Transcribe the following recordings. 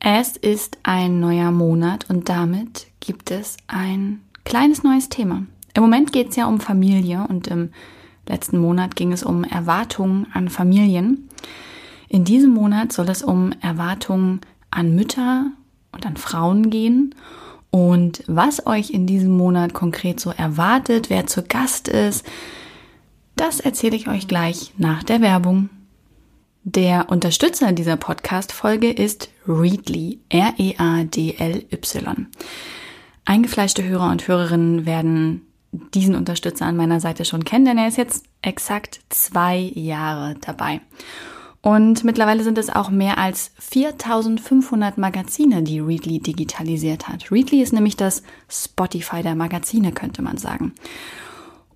Es ist ein neuer Monat und damit gibt es ein kleines neues Thema. Im Moment geht es ja um Familie und im letzten Monat ging es um Erwartungen an Familien. In diesem Monat soll es um Erwartungen an Mütter und an Frauen gehen und was euch in diesem Monat konkret so erwartet, wer zu Gast ist, das erzähle ich euch gleich nach der Werbung. Der Unterstützer dieser Podcast-Folge ist Readly, R-E-A-D-L-Y. Eingefleischte Hörer und Hörerinnen werden diesen Unterstützer an meiner Seite schon kennen, denn er ist jetzt exakt zwei Jahre dabei. Und mittlerweile sind es auch mehr als 4500 Magazine, die Readly digitalisiert hat. Readly ist nämlich das Spotify der Magazine, könnte man sagen.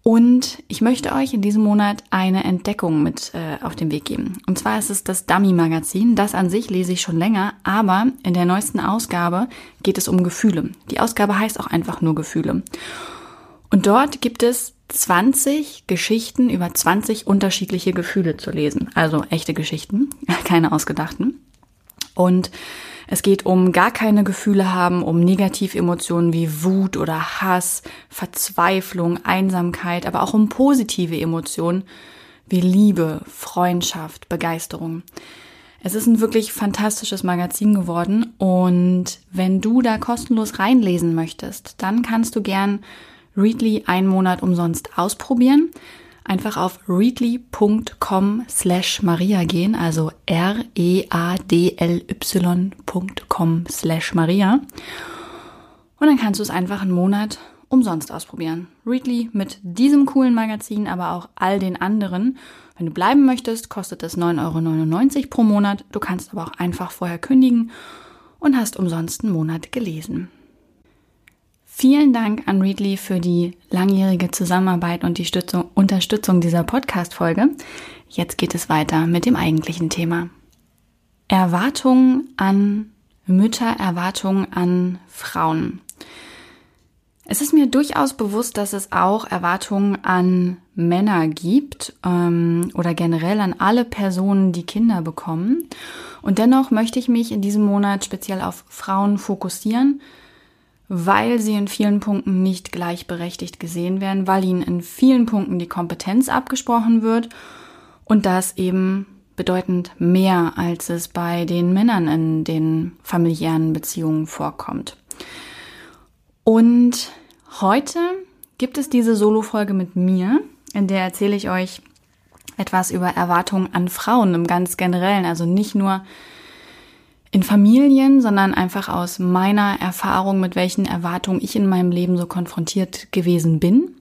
Und ich möchte euch in diesem Monat eine Entdeckung mit äh, auf den Weg geben. Und zwar ist es das Dummy-Magazin. Das an sich lese ich schon länger, aber in der neuesten Ausgabe geht es um Gefühle. Die Ausgabe heißt auch einfach nur Gefühle. Und dort gibt es 20 Geschichten über 20 unterschiedliche Gefühle zu lesen. Also echte Geschichten, keine ausgedachten. Und es geht um gar keine Gefühle haben, um Negativemotionen wie Wut oder Hass, Verzweiflung, Einsamkeit, aber auch um positive Emotionen wie Liebe, Freundschaft, Begeisterung. Es ist ein wirklich fantastisches Magazin geworden und wenn du da kostenlos reinlesen möchtest, dann kannst du gern Readly einen Monat umsonst ausprobieren. Einfach auf readly.com slash Maria gehen, also r-e-a-d-l-y.com slash Maria. Und dann kannst du es einfach einen Monat umsonst ausprobieren. Readly mit diesem coolen Magazin, aber auch all den anderen. Wenn du bleiben möchtest, kostet es 9,99 Euro pro Monat. Du kannst aber auch einfach vorher kündigen und hast umsonst einen Monat gelesen. Vielen Dank an Readly für die langjährige Zusammenarbeit und die Stützung, Unterstützung dieser Podcast-Folge. Jetzt geht es weiter mit dem eigentlichen Thema. Erwartungen an Mütter, Erwartungen an Frauen. Es ist mir durchaus bewusst, dass es auch Erwartungen an Männer gibt ähm, oder generell an alle Personen, die Kinder bekommen. Und dennoch möchte ich mich in diesem Monat speziell auf Frauen fokussieren, weil sie in vielen Punkten nicht gleichberechtigt gesehen werden, weil ihnen in vielen Punkten die Kompetenz abgesprochen wird und das eben bedeutend mehr, als es bei den Männern in den familiären Beziehungen vorkommt. Und heute gibt es diese Solo-Folge mit mir, in der erzähle ich euch etwas über Erwartungen an Frauen im ganz generellen, also nicht nur in Familien, sondern einfach aus meiner Erfahrung, mit welchen Erwartungen ich in meinem Leben so konfrontiert gewesen bin.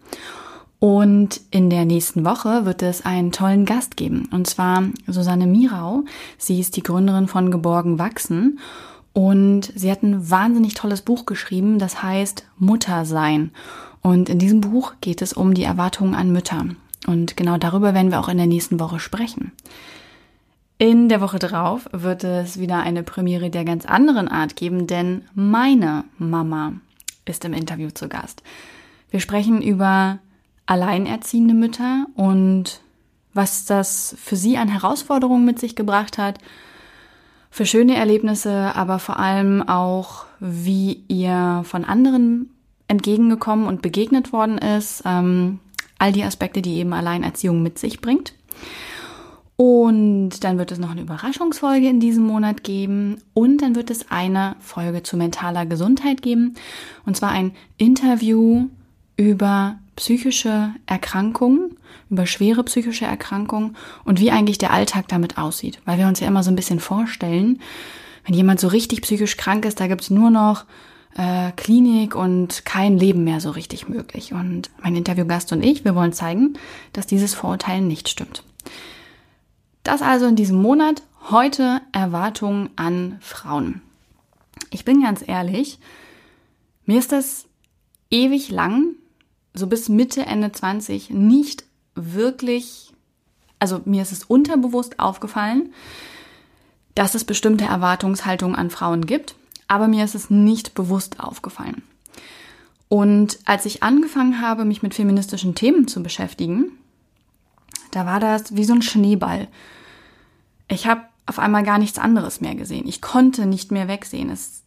Und in der nächsten Woche wird es einen tollen Gast geben. Und zwar Susanne Mirau. Sie ist die Gründerin von Geborgen Wachsen. Und sie hat ein wahnsinnig tolles Buch geschrieben, das heißt Mutter sein. Und in diesem Buch geht es um die Erwartungen an Mütter. Und genau darüber werden wir auch in der nächsten Woche sprechen. In der Woche drauf wird es wieder eine Premiere der ganz anderen Art geben, denn meine Mama ist im Interview zu Gast. Wir sprechen über alleinerziehende Mütter und was das für sie an Herausforderungen mit sich gebracht hat, für schöne Erlebnisse, aber vor allem auch, wie ihr von anderen entgegengekommen und begegnet worden ist, ähm, all die Aspekte, die eben Alleinerziehung mit sich bringt. Und dann wird es noch eine Überraschungsfolge in diesem Monat geben. Und dann wird es eine Folge zu mentaler Gesundheit geben. Und zwar ein Interview über psychische Erkrankungen, über schwere psychische Erkrankungen und wie eigentlich der Alltag damit aussieht. Weil wir uns ja immer so ein bisschen vorstellen, wenn jemand so richtig psychisch krank ist, da gibt's nur noch äh, Klinik und kein Leben mehr so richtig möglich. Und mein Interviewgast und ich, wir wollen zeigen, dass dieses Vorurteil nicht stimmt. Das also in diesem Monat. Heute Erwartungen an Frauen. Ich bin ganz ehrlich, mir ist das ewig lang, so bis Mitte, Ende 20, nicht wirklich, also mir ist es unterbewusst aufgefallen, dass es bestimmte Erwartungshaltungen an Frauen gibt, aber mir ist es nicht bewusst aufgefallen. Und als ich angefangen habe, mich mit feministischen Themen zu beschäftigen, da war das wie so ein Schneeball. Ich habe auf einmal gar nichts anderes mehr gesehen. Ich konnte nicht mehr wegsehen. Es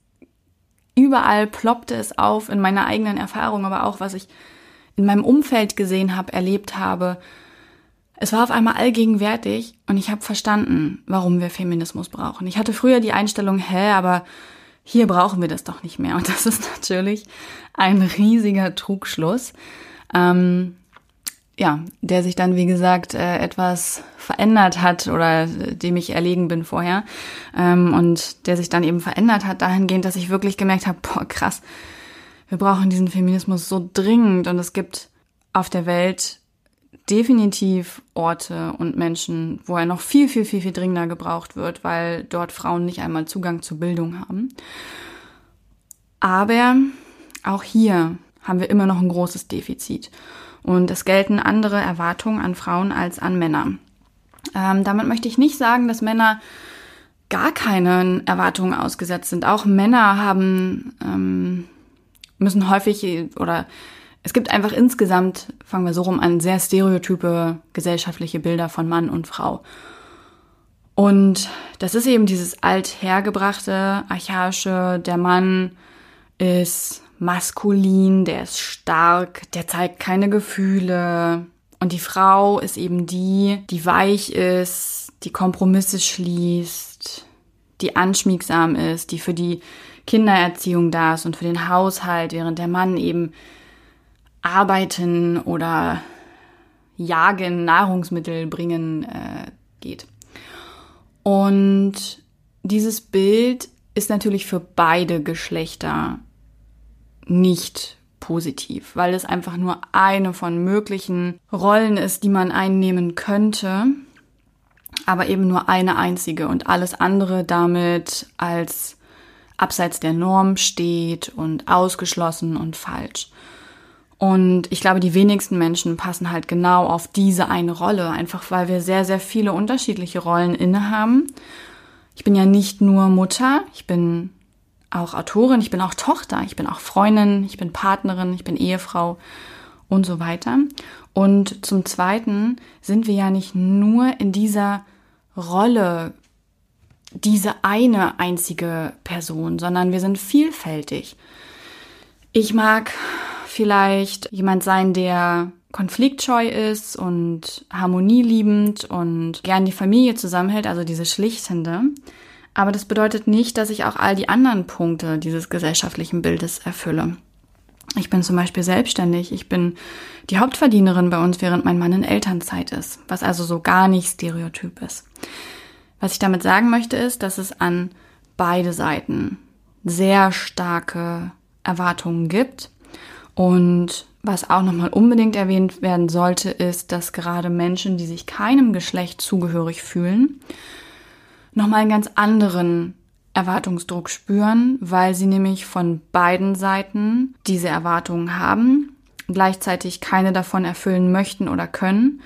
überall ploppte es auf in meiner eigenen Erfahrung, aber auch was ich in meinem Umfeld gesehen habe, erlebt habe. Es war auf einmal allgegenwärtig und ich habe verstanden, warum wir Feminismus brauchen. Ich hatte früher die Einstellung, hä, aber hier brauchen wir das doch nicht mehr. Und das ist natürlich ein riesiger Trugschluss. Ähm, ja, der sich dann, wie gesagt, äh, etwas verändert hat oder dem ich erlegen bin vorher. Ähm, und der sich dann eben verändert hat dahingehend, dass ich wirklich gemerkt habe, boah, krass, wir brauchen diesen Feminismus so dringend und es gibt auf der Welt definitiv Orte und Menschen, wo er noch viel, viel, viel, viel dringender gebraucht wird, weil dort Frauen nicht einmal Zugang zur Bildung haben. Aber auch hier haben wir immer noch ein großes Defizit. Und es gelten andere Erwartungen an Frauen als an Männer. Ähm, damit möchte ich nicht sagen, dass Männer gar keinen Erwartungen ausgesetzt sind. Auch Männer haben, ähm, müssen häufig oder es gibt einfach insgesamt, fangen wir so rum an, sehr stereotype gesellschaftliche Bilder von Mann und Frau. Und das ist eben dieses althergebrachte, archaische, der Mann ist maskulin, der ist stark, der zeigt keine Gefühle. Und die Frau ist eben die, die weich ist, die Kompromisse schließt, die anschmiegsam ist, die für die Kindererziehung da ist und für den Haushalt, während der Mann eben arbeiten oder jagen, Nahrungsmittel bringen äh, geht. Und dieses Bild ist natürlich für beide Geschlechter nicht positiv, weil es einfach nur eine von möglichen Rollen ist, die man einnehmen könnte, aber eben nur eine einzige und alles andere damit als abseits der Norm steht und ausgeschlossen und falsch. Und ich glaube, die wenigsten Menschen passen halt genau auf diese eine Rolle, einfach weil wir sehr, sehr viele unterschiedliche Rollen innehaben. Ich bin ja nicht nur Mutter, ich bin auch Autorin, ich bin auch Tochter, ich bin auch Freundin, ich bin Partnerin, ich bin Ehefrau und so weiter. Und zum Zweiten sind wir ja nicht nur in dieser Rolle diese eine einzige Person, sondern wir sind vielfältig. Ich mag vielleicht jemand sein, der konfliktscheu ist und harmonieliebend und gern die Familie zusammenhält, also diese schlichtende. Aber das bedeutet nicht, dass ich auch all die anderen Punkte dieses gesellschaftlichen Bildes erfülle. Ich bin zum Beispiel selbstständig. Ich bin die Hauptverdienerin bei uns, während mein Mann in Elternzeit ist, was also so gar nicht stereotyp ist. Was ich damit sagen möchte, ist, dass es an beide Seiten sehr starke Erwartungen gibt. Und was auch nochmal unbedingt erwähnt werden sollte, ist, dass gerade Menschen, die sich keinem Geschlecht zugehörig fühlen, nochmal einen ganz anderen Erwartungsdruck spüren, weil sie nämlich von beiden Seiten diese Erwartungen haben, gleichzeitig keine davon erfüllen möchten oder können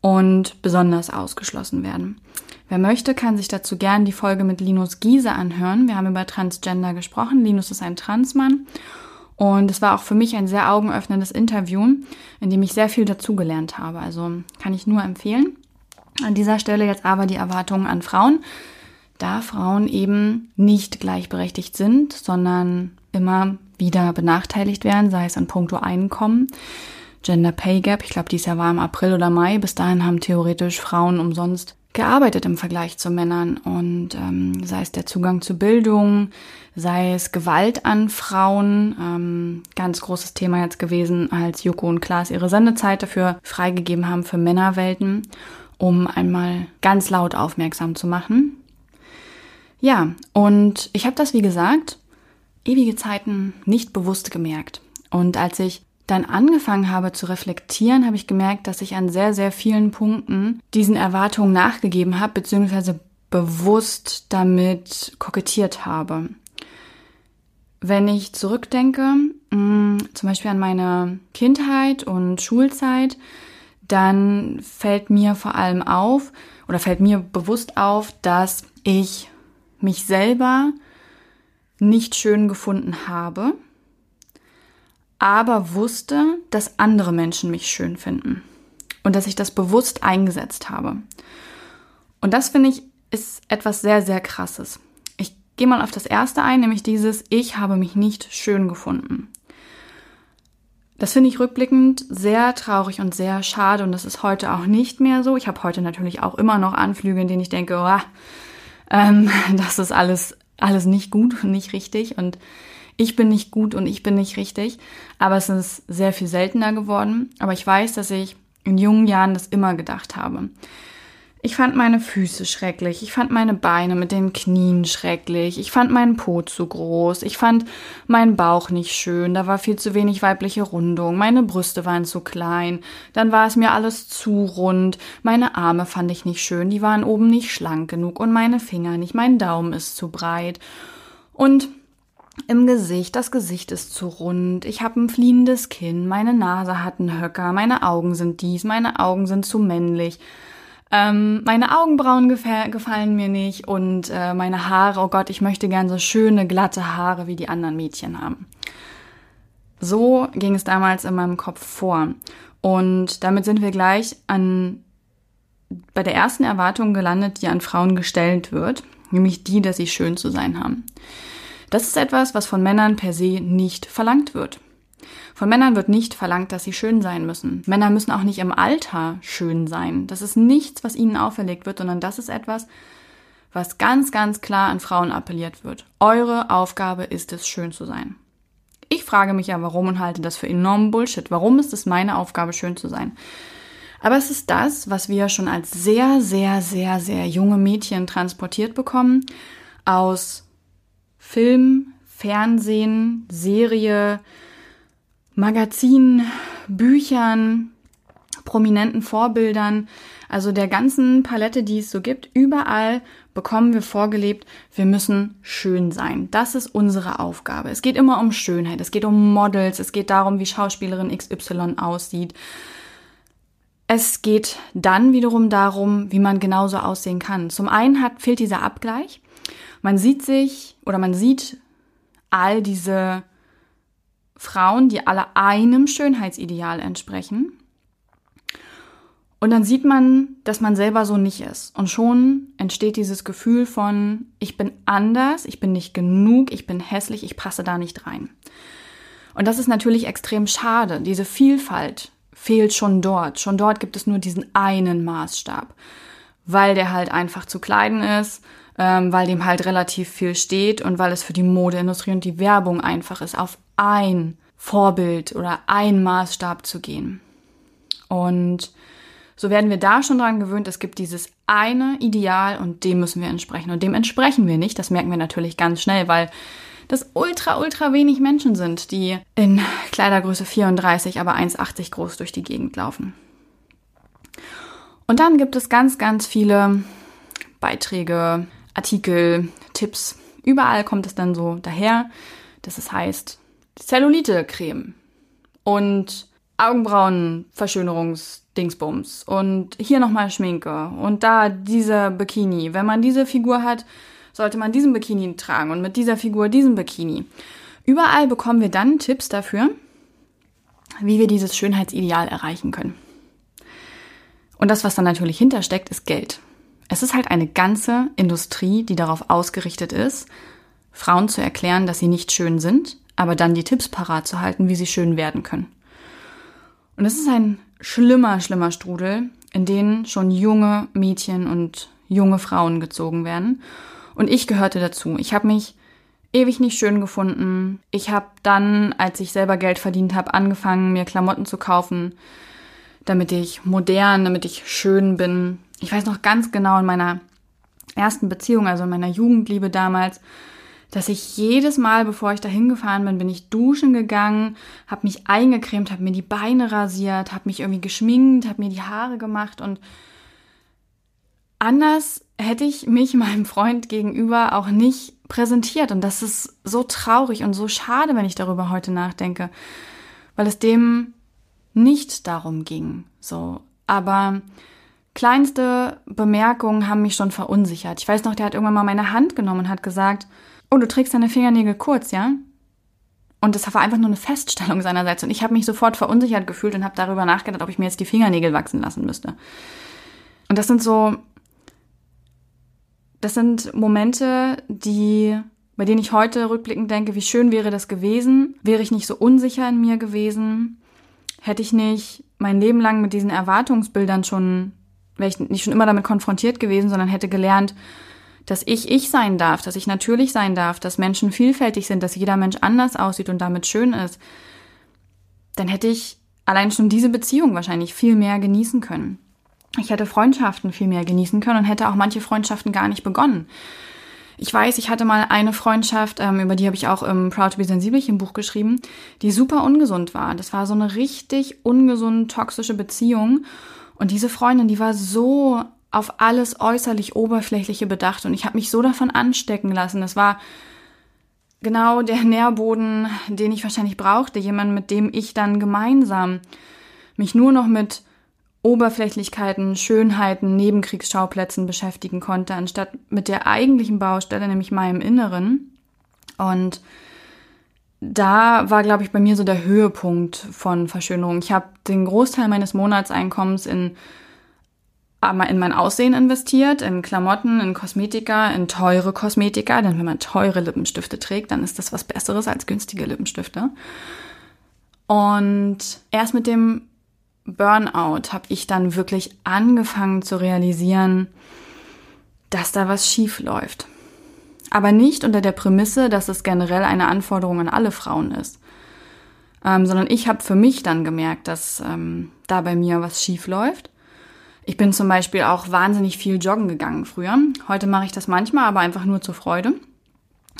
und besonders ausgeschlossen werden. Wer möchte, kann sich dazu gern die Folge mit Linus Giese anhören. Wir haben über Transgender gesprochen. Linus ist ein Transmann. Und es war auch für mich ein sehr augenöffnendes Interview, in dem ich sehr viel dazugelernt habe. Also kann ich nur empfehlen. An dieser Stelle jetzt aber die Erwartungen an Frauen, da Frauen eben nicht gleichberechtigt sind, sondern immer wieder benachteiligt werden, sei es an puncto Einkommen, Gender Pay Gap, ich glaube, dies Jahr war im April oder Mai, bis dahin haben theoretisch Frauen umsonst gearbeitet im Vergleich zu Männern. Und ähm, sei es der Zugang zu Bildung, sei es Gewalt an Frauen, ähm, ganz großes Thema jetzt gewesen, als Joko und Klaas ihre Sendezeit dafür freigegeben haben für Männerwelten, um einmal ganz laut aufmerksam zu machen. Ja, und ich habe das, wie gesagt, ewige Zeiten nicht bewusst gemerkt. Und als ich dann angefangen habe zu reflektieren, habe ich gemerkt, dass ich an sehr, sehr vielen Punkten diesen Erwartungen nachgegeben habe, beziehungsweise bewusst damit kokettiert habe. Wenn ich zurückdenke, mm, zum Beispiel an meine Kindheit und Schulzeit, dann fällt mir vor allem auf oder fällt mir bewusst auf, dass ich mich selber nicht schön gefunden habe aber wusste, dass andere Menschen mich schön finden und dass ich das bewusst eingesetzt habe. Und das finde ich ist etwas sehr, sehr krasses. Ich gehe mal auf das erste ein, nämlich dieses, ich habe mich nicht schön gefunden. Das finde ich rückblickend sehr traurig und sehr schade und das ist heute auch nicht mehr so. Ich habe heute natürlich auch immer noch Anflüge, in denen ich denke, oh, ähm, das ist alles, alles nicht gut und nicht richtig und ich bin nicht gut und ich bin nicht richtig. Aber es ist sehr viel seltener geworden. Aber ich weiß, dass ich in jungen Jahren das immer gedacht habe. Ich fand meine Füße schrecklich. Ich fand meine Beine mit den Knien schrecklich. Ich fand meinen Po zu groß. Ich fand meinen Bauch nicht schön. Da war viel zu wenig weibliche Rundung. Meine Brüste waren zu klein. Dann war es mir alles zu rund. Meine Arme fand ich nicht schön. Die waren oben nicht schlank genug und meine Finger nicht. Mein Daumen ist zu breit. Und im Gesicht, das Gesicht ist zu rund, ich habe ein fliehendes Kinn, meine Nase hat einen Höcker, meine Augen sind dies, meine Augen sind zu männlich, ähm, meine Augenbrauen gefallen mir nicht und äh, meine Haare, oh Gott, ich möchte gern so schöne, glatte Haare wie die anderen Mädchen haben. So ging es damals in meinem Kopf vor. Und damit sind wir gleich an bei der ersten Erwartung gelandet, die an Frauen gestellt wird, nämlich die, dass sie schön zu sein haben. Das ist etwas, was von Männern per se nicht verlangt wird. Von Männern wird nicht verlangt, dass sie schön sein müssen. Männer müssen auch nicht im Alter schön sein. Das ist nichts, was ihnen auferlegt wird, sondern das ist etwas, was ganz, ganz klar an Frauen appelliert wird. Eure Aufgabe ist es, schön zu sein. Ich frage mich ja, warum und halte das für enormen Bullshit. Warum ist es meine Aufgabe, schön zu sein? Aber es ist das, was wir schon als sehr, sehr, sehr, sehr junge Mädchen transportiert bekommen aus Film, Fernsehen, Serie, Magazin, Büchern, prominenten Vorbildern, also der ganzen Palette, die es so gibt, überall bekommen wir vorgelebt, wir müssen schön sein. Das ist unsere Aufgabe. Es geht immer um Schönheit, es geht um Models, es geht darum, wie Schauspielerin XY aussieht. Es geht dann wiederum darum, wie man genauso aussehen kann. Zum einen hat, fehlt dieser Abgleich. Man sieht sich oder man sieht all diese Frauen, die alle einem Schönheitsideal entsprechen. Und dann sieht man, dass man selber so nicht ist. Und schon entsteht dieses Gefühl von, ich bin anders, ich bin nicht genug, ich bin hässlich, ich passe da nicht rein. Und das ist natürlich extrem schade. Diese Vielfalt fehlt schon dort. Schon dort gibt es nur diesen einen Maßstab, weil der halt einfach zu kleiden ist, ähm, weil dem halt relativ viel steht und weil es für die Modeindustrie und die Werbung einfach ist, auf ein Vorbild oder ein Maßstab zu gehen. Und so werden wir da schon dran gewöhnt, es gibt dieses eine Ideal und dem müssen wir entsprechen. Und dem entsprechen wir nicht. Das merken wir natürlich ganz schnell, weil das ultra, ultra wenig Menschen sind, die in Kleidergröße 34, aber 1,80 groß durch die Gegend laufen. Und dann gibt es ganz, ganz viele Beiträge, Artikel, Tipps. Überall kommt es dann so daher, dass es heißt Zellulite-Creme und Augenbrauen-Verschönerungsdingsbums und hier nochmal Schminke und da dieser Bikini. Wenn man diese Figur hat, sollte man diesen Bikini tragen und mit dieser Figur diesen Bikini. Überall bekommen wir dann Tipps dafür, wie wir dieses Schönheitsideal erreichen können. Und das, was dann natürlich hintersteckt, ist Geld. Es ist halt eine ganze Industrie, die darauf ausgerichtet ist, Frauen zu erklären, dass sie nicht schön sind, aber dann die Tipps parat zu halten, wie sie schön werden können. Und es ist ein schlimmer, schlimmer Strudel, in denen schon junge Mädchen und junge Frauen gezogen werden. Und ich gehörte dazu. Ich habe mich ewig nicht schön gefunden. Ich habe dann, als ich selber Geld verdient habe, angefangen, mir Klamotten zu kaufen, damit ich modern, damit ich schön bin. Ich weiß noch ganz genau in meiner ersten Beziehung, also in meiner Jugendliebe damals, dass ich jedes Mal, bevor ich dahin gefahren bin, bin ich duschen gegangen, habe mich eingecremt, habe mir die Beine rasiert, habe mich irgendwie geschminkt, habe mir die Haare gemacht und anders hätte ich mich meinem Freund gegenüber auch nicht präsentiert und das ist so traurig und so schade, wenn ich darüber heute nachdenke, weil es dem nicht darum ging, so, aber kleinste Bemerkungen haben mich schon verunsichert. Ich weiß noch, der hat irgendwann mal meine Hand genommen und hat gesagt, oh, du trägst deine Fingernägel kurz, ja? Und das war einfach nur eine Feststellung seinerseits. Und ich habe mich sofort verunsichert gefühlt und habe darüber nachgedacht, ob ich mir jetzt die Fingernägel wachsen lassen müsste. Und das sind so, das sind Momente, die, bei denen ich heute rückblickend denke, wie schön wäre das gewesen, wäre ich nicht so unsicher in mir gewesen, hätte ich nicht mein Leben lang mit diesen Erwartungsbildern schon, wäre ich nicht schon immer damit konfrontiert gewesen, sondern hätte gelernt, dass ich ich sein darf, dass ich natürlich sein darf, dass Menschen vielfältig sind, dass jeder Mensch anders aussieht und damit schön ist, dann hätte ich allein schon diese Beziehung wahrscheinlich viel mehr genießen können. Ich hätte Freundschaften viel mehr genießen können und hätte auch manche Freundschaften gar nicht begonnen. Ich weiß, ich hatte mal eine Freundschaft, ähm, über die habe ich auch im Proud to be Sensibelchen Buch geschrieben, die super ungesund war. Das war so eine richtig ungesunde, toxische Beziehung. Und diese Freundin, die war so auf alles äußerlich Oberflächliche bedacht und ich habe mich so davon anstecken lassen. Das war genau der Nährboden, den ich wahrscheinlich brauchte. Jemand, mit dem ich dann gemeinsam mich nur noch mit Oberflächlichkeiten, Schönheiten, Nebenkriegsschauplätzen beschäftigen konnte, anstatt mit der eigentlichen Baustelle, nämlich meinem Inneren. Und da war, glaube ich, bei mir so der Höhepunkt von Verschönerung. Ich habe den Großteil meines Monatseinkommens in in mein Aussehen investiert, in Klamotten, in Kosmetika, in teure Kosmetika, denn wenn man teure Lippenstifte trägt, dann ist das was Besseres als günstige Lippenstifte. Und erst mit dem Burnout habe ich dann wirklich angefangen zu realisieren, dass da was schief läuft. Aber nicht unter der Prämisse, dass es generell eine Anforderung an alle Frauen ist, ähm, sondern ich habe für mich dann gemerkt, dass ähm, da bei mir was schief läuft ich bin zum Beispiel auch wahnsinnig viel joggen gegangen früher. Heute mache ich das manchmal, aber einfach nur zur Freude.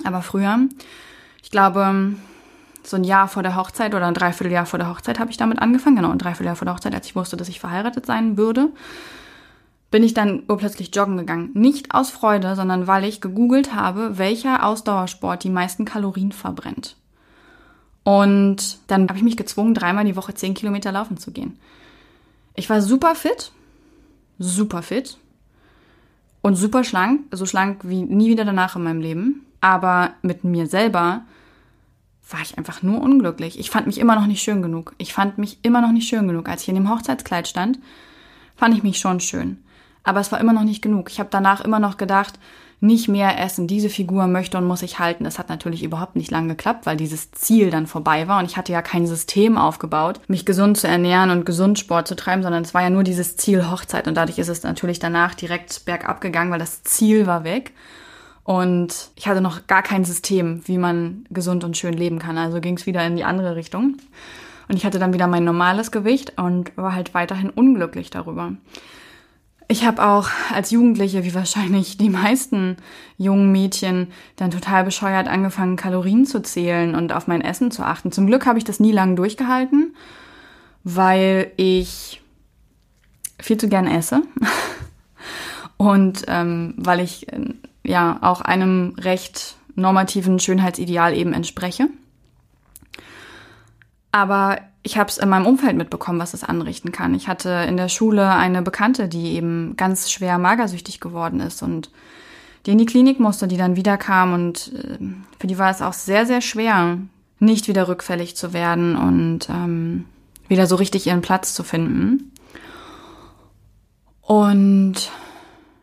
Aber früher, ich glaube, so ein Jahr vor der Hochzeit oder ein Dreivierteljahr vor der Hochzeit habe ich damit angefangen. Genau, ein Dreivierteljahr vor der Hochzeit, als ich wusste, dass ich verheiratet sein würde, bin ich dann urplötzlich joggen gegangen. Nicht aus Freude, sondern weil ich gegoogelt habe, welcher Ausdauersport die meisten Kalorien verbrennt. Und dann habe ich mich gezwungen, dreimal die Woche zehn Kilometer laufen zu gehen. Ich war super fit, super fit und super schlank, so schlank wie nie wieder danach in meinem Leben. Aber mit mir selber war ich einfach nur unglücklich. Ich fand mich immer noch nicht schön genug. Ich fand mich immer noch nicht schön genug. Als ich in dem Hochzeitskleid stand, fand ich mich schon schön. Aber es war immer noch nicht genug. Ich habe danach immer noch gedacht, nicht mehr essen. Diese Figur möchte und muss ich halten. Das hat natürlich überhaupt nicht lang geklappt, weil dieses Ziel dann vorbei war und ich hatte ja kein System aufgebaut, mich gesund zu ernähren und gesund Sport zu treiben, sondern es war ja nur dieses Ziel Hochzeit und dadurch ist es natürlich danach direkt bergab gegangen, weil das Ziel war weg. Und ich hatte noch gar kein System, wie man gesund und schön leben kann. Also ging es wieder in die andere Richtung. Und ich hatte dann wieder mein normales Gewicht und war halt weiterhin unglücklich darüber. Ich habe auch als Jugendliche, wie wahrscheinlich die meisten jungen Mädchen, dann total bescheuert angefangen, Kalorien zu zählen und auf mein Essen zu achten. Zum Glück habe ich das nie lange durchgehalten, weil ich viel zu gern esse und ähm, weil ich äh, ja auch einem recht normativen Schönheitsideal eben entspreche. Aber ich habe es in meinem Umfeld mitbekommen, was es anrichten kann. Ich hatte in der Schule eine Bekannte, die eben ganz schwer magersüchtig geworden ist und die in die Klinik musste, die dann wiederkam und äh, für die war es auch sehr, sehr schwer, nicht wieder rückfällig zu werden und ähm, wieder so richtig ihren Platz zu finden. Und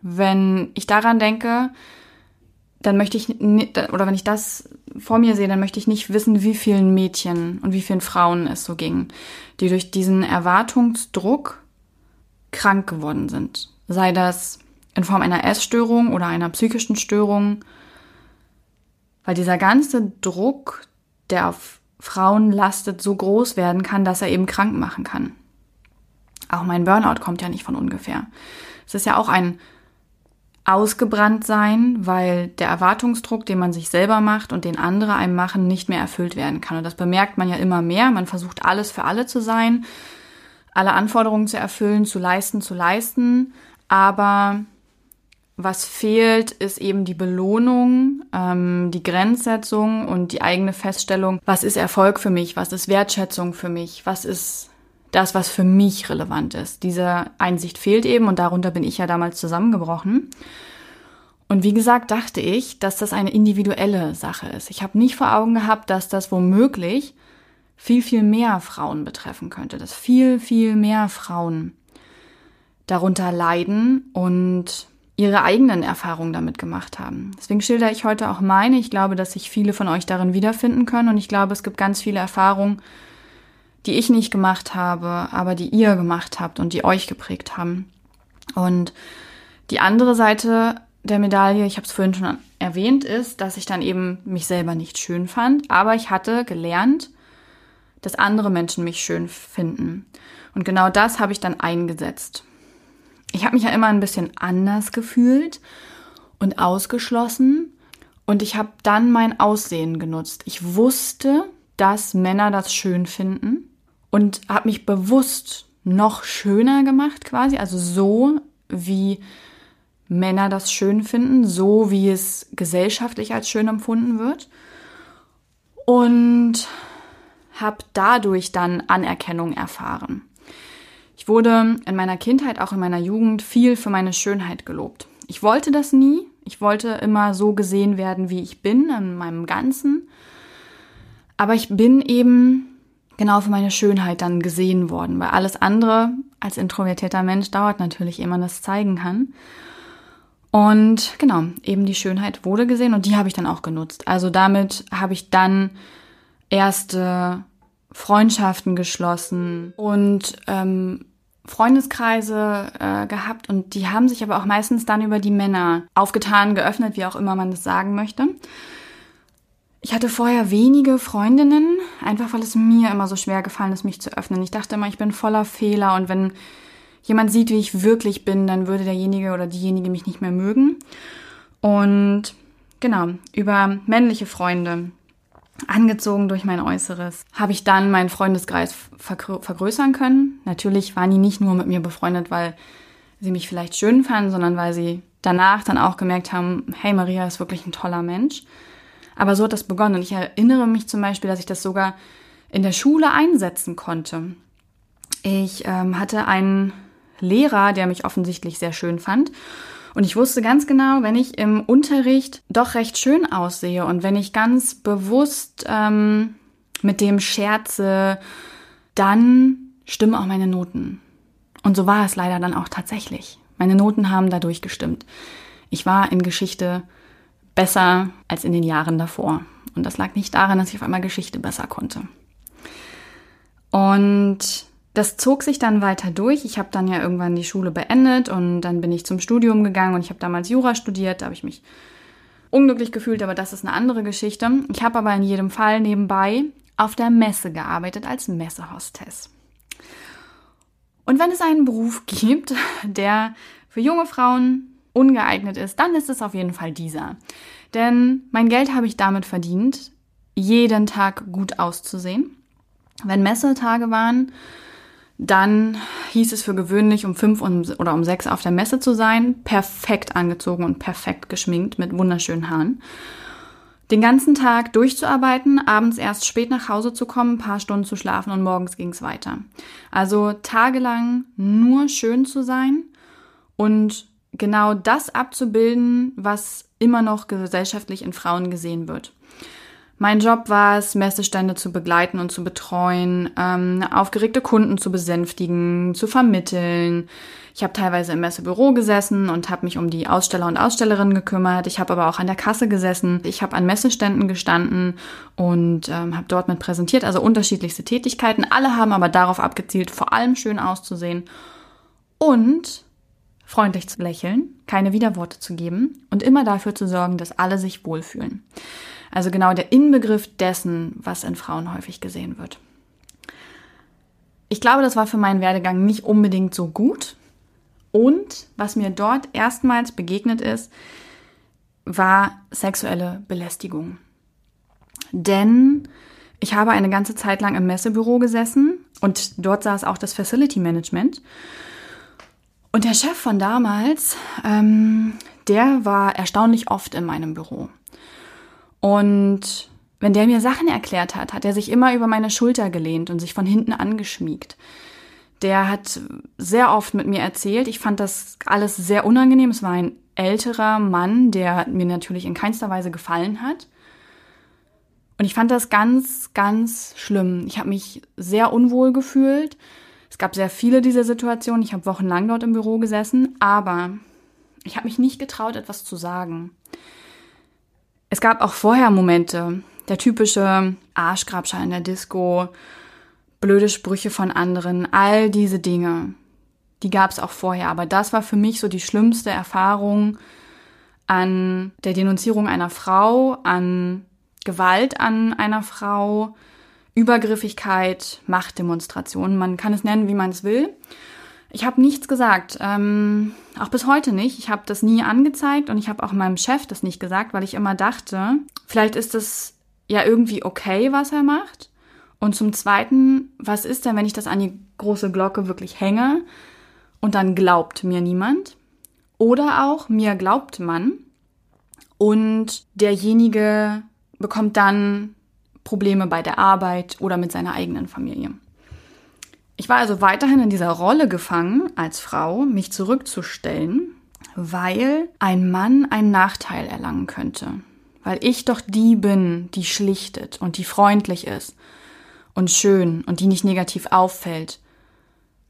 wenn ich daran denke, dann möchte ich, oder wenn ich das vor mir sehe, dann möchte ich nicht wissen, wie vielen Mädchen und wie vielen Frauen es so ging, die durch diesen Erwartungsdruck krank geworden sind. Sei das in Form einer Essstörung oder einer psychischen Störung. Weil dieser ganze Druck, der auf Frauen lastet, so groß werden kann, dass er eben krank machen kann. Auch mein Burnout kommt ja nicht von ungefähr. Es ist ja auch ein ausgebrannt sein, weil der Erwartungsdruck, den man sich selber macht und den andere einem machen, nicht mehr erfüllt werden kann. Und das bemerkt man ja immer mehr. Man versucht alles für alle zu sein, alle Anforderungen zu erfüllen, zu leisten, zu leisten. Aber was fehlt, ist eben die Belohnung, ähm, die Grenzsetzung und die eigene Feststellung, was ist Erfolg für mich, was ist Wertschätzung für mich, was ist das, was für mich relevant ist. Diese Einsicht fehlt eben und darunter bin ich ja damals zusammengebrochen. Und wie gesagt, dachte ich, dass das eine individuelle Sache ist. Ich habe nicht vor Augen gehabt, dass das womöglich viel, viel mehr Frauen betreffen könnte, dass viel, viel mehr Frauen darunter leiden und ihre eigenen Erfahrungen damit gemacht haben. Deswegen schilder ich heute auch meine. Ich glaube, dass sich viele von euch darin wiederfinden können und ich glaube, es gibt ganz viele Erfahrungen, die ich nicht gemacht habe, aber die ihr gemacht habt und die euch geprägt haben. Und die andere Seite der Medaille, ich habe es vorhin schon erwähnt, ist, dass ich dann eben mich selber nicht schön fand, aber ich hatte gelernt, dass andere Menschen mich schön finden. Und genau das habe ich dann eingesetzt. Ich habe mich ja immer ein bisschen anders gefühlt und ausgeschlossen und ich habe dann mein Aussehen genutzt. Ich wusste, dass Männer das schön finden und habe mich bewusst noch schöner gemacht quasi, also so wie Männer das schön finden, so wie es gesellschaftlich als schön empfunden wird und habe dadurch dann Anerkennung erfahren. Ich wurde in meiner Kindheit, auch in meiner Jugend, viel für meine Schönheit gelobt. Ich wollte das nie. Ich wollte immer so gesehen werden, wie ich bin, in meinem Ganzen. Aber ich bin eben genau für meine Schönheit dann gesehen worden, weil alles andere als introvertierter Mensch dauert natürlich, ehe man das zeigen kann. Und genau, eben die Schönheit wurde gesehen und die habe ich dann auch genutzt. Also damit habe ich dann erste Freundschaften geschlossen und ähm, Freundeskreise äh, gehabt und die haben sich aber auch meistens dann über die Männer aufgetan, geöffnet, wie auch immer man das sagen möchte. Ich hatte vorher wenige Freundinnen, einfach weil es mir immer so schwer gefallen ist, mich zu öffnen. Ich dachte immer, ich bin voller Fehler und wenn jemand sieht, wie ich wirklich bin, dann würde derjenige oder diejenige mich nicht mehr mögen. Und genau, über männliche Freunde, angezogen durch mein Äußeres, habe ich dann meinen Freundeskreis vergrößern können. Natürlich waren die nicht nur mit mir befreundet, weil sie mich vielleicht schön fanden, sondern weil sie danach dann auch gemerkt haben, hey, Maria ist wirklich ein toller Mensch. Aber so hat das begonnen. Und ich erinnere mich zum Beispiel, dass ich das sogar in der Schule einsetzen konnte. Ich ähm, hatte einen Lehrer, der mich offensichtlich sehr schön fand. Und ich wusste ganz genau, wenn ich im Unterricht doch recht schön aussehe und wenn ich ganz bewusst ähm, mit dem scherze, dann stimmen auch meine Noten. Und so war es leider dann auch tatsächlich. Meine Noten haben dadurch gestimmt. Ich war in Geschichte besser als in den Jahren davor. Und das lag nicht daran, dass ich auf einmal Geschichte besser konnte. Und das zog sich dann weiter durch. Ich habe dann ja irgendwann die Schule beendet und dann bin ich zum Studium gegangen und ich habe damals Jura studiert. Da habe ich mich unglücklich gefühlt, aber das ist eine andere Geschichte. Ich habe aber in jedem Fall nebenbei auf der Messe gearbeitet als Messehostess. Und wenn es einen Beruf gibt, der für junge Frauen ungeeignet ist, dann ist es auf jeden Fall dieser. Denn mein Geld habe ich damit verdient, jeden Tag gut auszusehen. Wenn Messetage waren, dann hieß es für gewöhnlich um fünf oder um sechs auf der Messe zu sein, perfekt angezogen und perfekt geschminkt mit wunderschönen Haaren. Den ganzen Tag durchzuarbeiten, abends erst spät nach Hause zu kommen, ein paar Stunden zu schlafen und morgens ging es weiter. Also tagelang nur schön zu sein und genau das abzubilden, was immer noch gesellschaftlich in Frauen gesehen wird. Mein Job war es, Messestände zu begleiten und zu betreuen, ähm, aufgeregte Kunden zu besänftigen, zu vermitteln. Ich habe teilweise im Messebüro gesessen und habe mich um die Aussteller und Ausstellerinnen gekümmert. Ich habe aber auch an der Kasse gesessen. Ich habe an Messeständen gestanden und ähm, habe dort mit präsentiert, also unterschiedlichste Tätigkeiten. Alle haben aber darauf abgezielt, vor allem schön auszusehen und freundlich zu lächeln, keine Widerworte zu geben und immer dafür zu sorgen, dass alle sich wohlfühlen. Also genau der Inbegriff dessen, was in Frauen häufig gesehen wird. Ich glaube, das war für meinen Werdegang nicht unbedingt so gut. Und was mir dort erstmals begegnet ist, war sexuelle Belästigung. Denn ich habe eine ganze Zeit lang im Messebüro gesessen und dort saß auch das Facility Management. Und der Chef von damals, ähm, der war erstaunlich oft in meinem Büro. Und wenn der mir Sachen erklärt hat, hat er sich immer über meine Schulter gelehnt und sich von hinten angeschmiegt. Der hat sehr oft mit mir erzählt. Ich fand das alles sehr unangenehm. Es war ein älterer Mann, der mir natürlich in keinster Weise gefallen hat. Und ich fand das ganz, ganz schlimm. Ich habe mich sehr unwohl gefühlt. Es gab sehr viele dieser Situationen. Ich habe wochenlang dort im Büro gesessen, aber ich habe mich nicht getraut, etwas zu sagen. Es gab auch vorher Momente, der typische Arschgrabschall in der Disco, blöde Sprüche von anderen, all diese Dinge, die gab es auch vorher. Aber das war für mich so die schlimmste Erfahrung an der Denunzierung einer Frau, an Gewalt an einer Frau, Übergriffigkeit, Machtdemonstrationen. Man kann es nennen, wie man es will. Ich habe nichts gesagt, ähm, auch bis heute nicht. Ich habe das nie angezeigt und ich habe auch meinem Chef das nicht gesagt, weil ich immer dachte, vielleicht ist es ja irgendwie okay, was er macht. Und zum Zweiten, was ist denn, wenn ich das an die große Glocke wirklich hänge und dann glaubt mir niemand? Oder auch mir glaubt man und derjenige bekommt dann Probleme bei der Arbeit oder mit seiner eigenen Familie. Ich war also weiterhin in dieser Rolle gefangen, als Frau mich zurückzustellen, weil ein Mann einen Nachteil erlangen könnte. Weil ich doch die bin, die schlichtet und die freundlich ist und schön und die nicht negativ auffällt.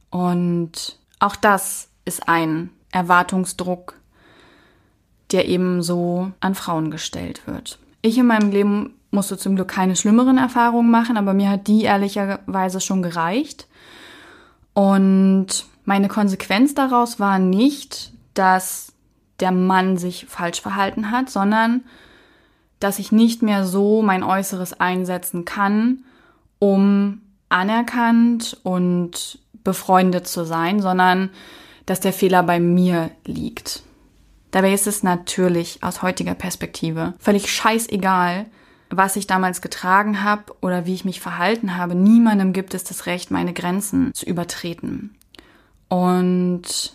Und auch das ist ein Erwartungsdruck, der eben so an Frauen gestellt wird. Ich in meinem Leben musste zum Glück keine schlimmeren Erfahrungen machen, aber mir hat die ehrlicherweise schon gereicht. Und meine Konsequenz daraus war nicht, dass der Mann sich falsch verhalten hat, sondern dass ich nicht mehr so mein Äußeres einsetzen kann, um anerkannt und befreundet zu sein, sondern dass der Fehler bei mir liegt. Dabei ist es natürlich aus heutiger Perspektive völlig scheißegal, was ich damals getragen habe oder wie ich mich verhalten habe. Niemandem gibt es das Recht, meine Grenzen zu übertreten. Und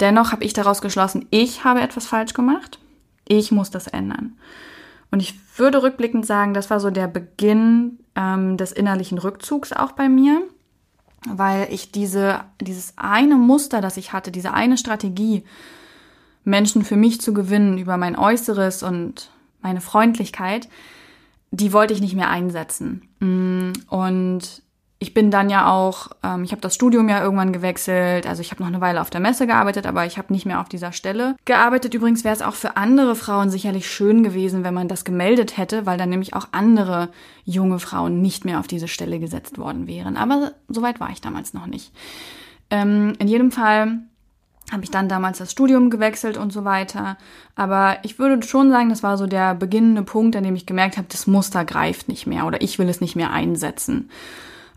dennoch habe ich daraus geschlossen, ich habe etwas falsch gemacht. Ich muss das ändern. Und ich würde rückblickend sagen, das war so der Beginn ähm, des innerlichen Rückzugs auch bei mir, weil ich diese, dieses eine Muster, das ich hatte, diese eine Strategie, Menschen für mich zu gewinnen über mein Äußeres und meine Freundlichkeit, die wollte ich nicht mehr einsetzen. Mm, und ich bin dann ja auch, ähm, ich habe das Studium ja irgendwann gewechselt, also ich habe noch eine Weile auf der Messe gearbeitet, aber ich habe nicht mehr auf dieser Stelle gearbeitet. Übrigens wäre es auch für andere Frauen sicherlich schön gewesen, wenn man das gemeldet hätte, weil dann nämlich auch andere junge Frauen nicht mehr auf diese Stelle gesetzt worden wären. Aber soweit war ich damals noch nicht. Ähm, in jedem Fall habe ich dann damals das Studium gewechselt und so weiter. Aber ich würde schon sagen, das war so der beginnende Punkt, an dem ich gemerkt habe, das Muster greift nicht mehr oder ich will es nicht mehr einsetzen.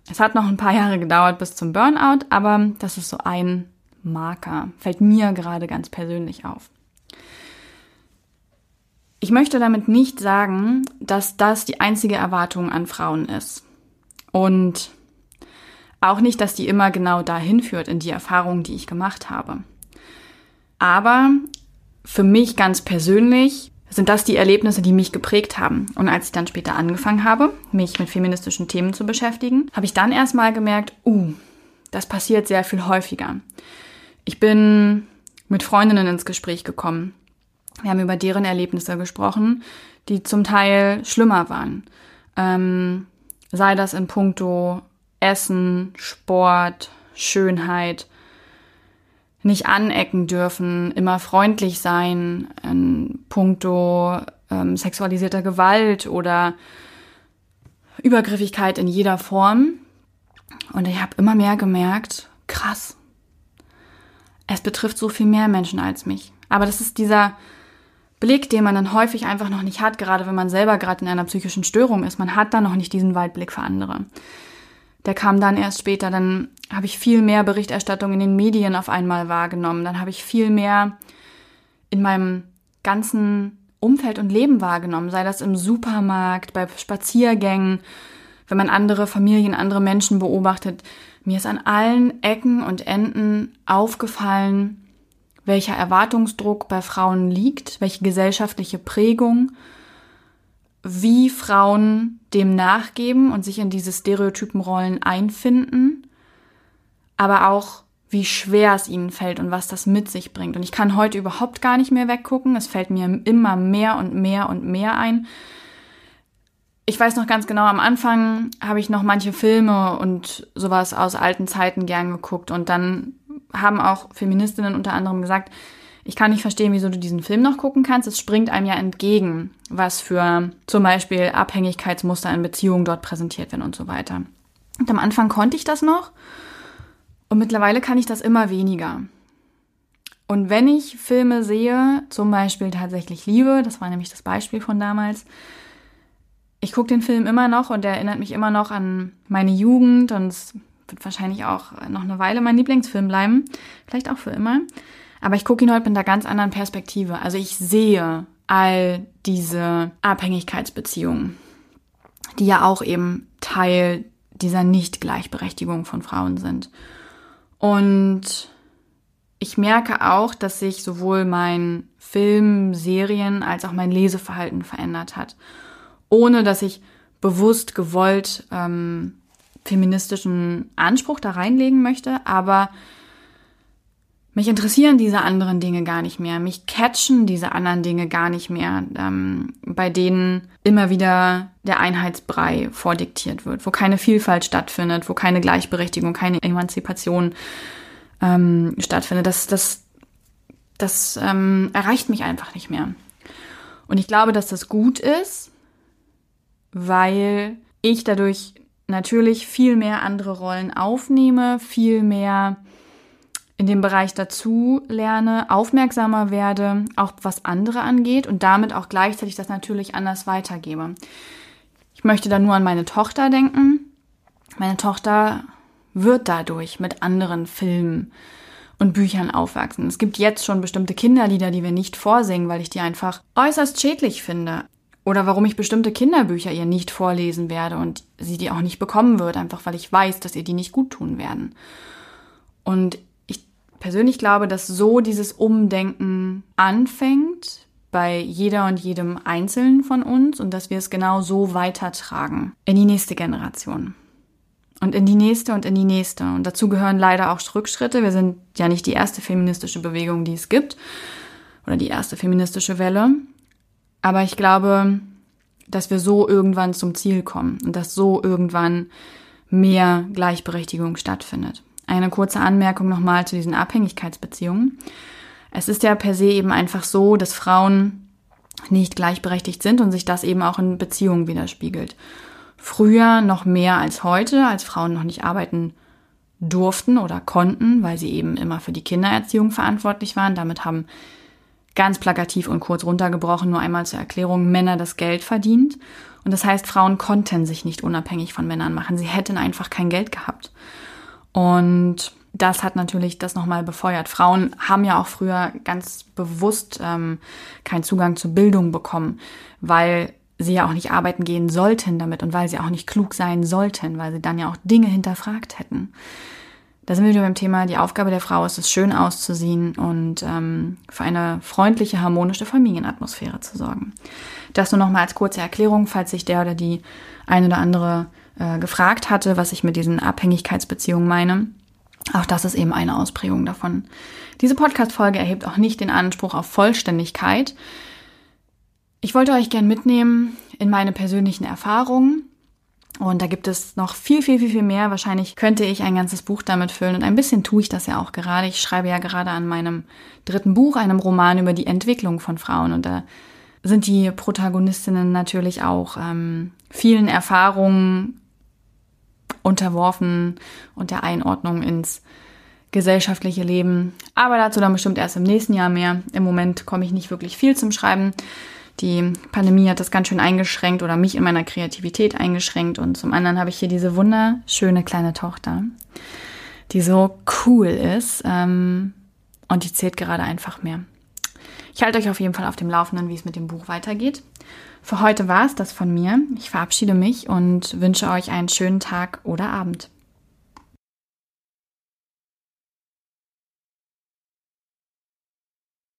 Es hat noch ein paar Jahre gedauert bis zum Burnout, aber das ist so ein Marker. Fällt mir gerade ganz persönlich auf. Ich möchte damit nicht sagen, dass das die einzige Erwartung an Frauen ist. Und auch nicht, dass die immer genau dahin führt in die Erfahrungen, die ich gemacht habe. Aber für mich ganz persönlich sind das die Erlebnisse, die mich geprägt haben. Und als ich dann später angefangen habe, mich mit feministischen Themen zu beschäftigen, habe ich dann erstmal gemerkt, uh, das passiert sehr viel häufiger. Ich bin mit Freundinnen ins Gespräch gekommen. Wir haben über deren Erlebnisse gesprochen, die zum Teil schlimmer waren. Ähm, sei das in puncto Essen, Sport, Schönheit, nicht anecken dürfen, immer freundlich sein in puncto ähm, sexualisierter Gewalt oder Übergriffigkeit in jeder Form. Und ich habe immer mehr gemerkt, krass. es betrifft so viel mehr Menschen als mich. Aber das ist dieser Blick, den man dann häufig einfach noch nicht hat, gerade wenn man selber gerade in einer psychischen Störung ist. Man hat da noch nicht diesen Weitblick für andere. Der kam dann erst später. Dann habe ich viel mehr Berichterstattung in den Medien auf einmal wahrgenommen. Dann habe ich viel mehr in meinem ganzen Umfeld und Leben wahrgenommen, sei das im Supermarkt, bei Spaziergängen, wenn man andere Familien, andere Menschen beobachtet. Mir ist an allen Ecken und Enden aufgefallen, welcher Erwartungsdruck bei Frauen liegt, welche gesellschaftliche Prägung, wie Frauen dem nachgeben und sich in diese Stereotypenrollen einfinden, aber auch wie schwer es ihnen fällt und was das mit sich bringt. Und ich kann heute überhaupt gar nicht mehr weggucken. Es fällt mir immer mehr und mehr und mehr ein. Ich weiß noch ganz genau, am Anfang habe ich noch manche Filme und sowas aus alten Zeiten gern geguckt. Und dann haben auch Feministinnen unter anderem gesagt, ich kann nicht verstehen, wieso du diesen Film noch gucken kannst. Es springt einem ja entgegen, was für zum Beispiel Abhängigkeitsmuster in Beziehungen dort präsentiert werden und so weiter. Und am Anfang konnte ich das noch. Und mittlerweile kann ich das immer weniger. Und wenn ich Filme sehe, zum Beispiel tatsächlich Liebe, das war nämlich das Beispiel von damals, ich gucke den Film immer noch und er erinnert mich immer noch an meine Jugend und es wird wahrscheinlich auch noch eine Weile mein Lieblingsfilm bleiben, vielleicht auch für immer. Aber ich gucke ihn heute mit einer ganz anderen Perspektive. Also ich sehe all diese Abhängigkeitsbeziehungen, die ja auch eben Teil dieser Nicht-Gleichberechtigung von Frauen sind. Und ich merke auch, dass sich sowohl mein Film, Serien als auch mein Leseverhalten verändert hat. Ohne dass ich bewusst gewollt ähm, feministischen Anspruch da reinlegen möchte, aber mich interessieren diese anderen Dinge gar nicht mehr. Mich catchen diese anderen Dinge gar nicht mehr, ähm, bei denen immer wieder der Einheitsbrei vordiktiert wird, wo keine Vielfalt stattfindet, wo keine Gleichberechtigung, keine Emanzipation ähm, stattfindet. Das, das, das ähm, erreicht mich einfach nicht mehr. Und ich glaube, dass das gut ist, weil ich dadurch natürlich viel mehr andere Rollen aufnehme, viel mehr in dem Bereich dazu lerne, aufmerksamer werde, auch was andere angeht und damit auch gleichzeitig das natürlich anders weitergebe. Ich möchte da nur an meine Tochter denken. Meine Tochter wird dadurch mit anderen Filmen und Büchern aufwachsen. Es gibt jetzt schon bestimmte Kinderlieder, die wir nicht vorsingen, weil ich die einfach äußerst schädlich finde. Oder warum ich bestimmte Kinderbücher ihr nicht vorlesen werde und sie die auch nicht bekommen wird, einfach weil ich weiß, dass ihr die nicht gut tun werden. Und persönlich glaube, dass so dieses Umdenken anfängt bei jeder und jedem Einzelnen von uns und dass wir es genau so weitertragen in die nächste Generation. Und in die nächste und in die nächste. Und dazu gehören leider auch Rückschritte. Wir sind ja nicht die erste feministische Bewegung, die es gibt. Oder die erste feministische Welle. Aber ich glaube, dass wir so irgendwann zum Ziel kommen und dass so irgendwann mehr Gleichberechtigung stattfindet. Eine kurze Anmerkung nochmal zu diesen Abhängigkeitsbeziehungen. Es ist ja per se eben einfach so, dass Frauen nicht gleichberechtigt sind und sich das eben auch in Beziehungen widerspiegelt. Früher noch mehr als heute, als Frauen noch nicht arbeiten durften oder konnten, weil sie eben immer für die Kindererziehung verantwortlich waren. Damit haben ganz plakativ und kurz runtergebrochen, nur einmal zur Erklärung, Männer das Geld verdient. Und das heißt, Frauen konnten sich nicht unabhängig von Männern machen. Sie hätten einfach kein Geld gehabt. Und das hat natürlich das nochmal befeuert. Frauen haben ja auch früher ganz bewusst ähm, keinen Zugang zur Bildung bekommen, weil sie ja auch nicht arbeiten gehen sollten damit und weil sie auch nicht klug sein sollten, weil sie dann ja auch Dinge hinterfragt hätten. Da sind wir wieder beim Thema, die Aufgabe der Frau ist es, schön auszusehen und ähm, für eine freundliche, harmonische Familienatmosphäre zu sorgen. Das nur nochmal als kurze Erklärung, falls sich der oder die eine oder andere äh, gefragt hatte, was ich mit diesen Abhängigkeitsbeziehungen meine. Auch das ist eben eine Ausprägung davon. Diese Podcast-Folge erhebt auch nicht den Anspruch auf Vollständigkeit. Ich wollte euch gern mitnehmen in meine persönlichen Erfahrungen. Und da gibt es noch viel, viel, viel, viel mehr. Wahrscheinlich könnte ich ein ganzes Buch damit füllen. Und ein bisschen tue ich das ja auch gerade. Ich schreibe ja gerade an meinem dritten Buch, einem Roman über die Entwicklung von Frauen. Und da sind die Protagonistinnen natürlich auch ähm, vielen Erfahrungen unterworfen und der Einordnung ins gesellschaftliche Leben. Aber dazu dann bestimmt erst im nächsten Jahr mehr. Im Moment komme ich nicht wirklich viel zum Schreiben. Die Pandemie hat das ganz schön eingeschränkt oder mich in meiner Kreativität eingeschränkt. Und zum anderen habe ich hier diese wunderschöne kleine Tochter, die so cool ist. Ähm, und die zählt gerade einfach mehr. Ich halte euch auf jeden Fall auf dem Laufenden, wie es mit dem Buch weitergeht. Für heute war es das von mir. Ich verabschiede mich und wünsche euch einen schönen Tag oder Abend.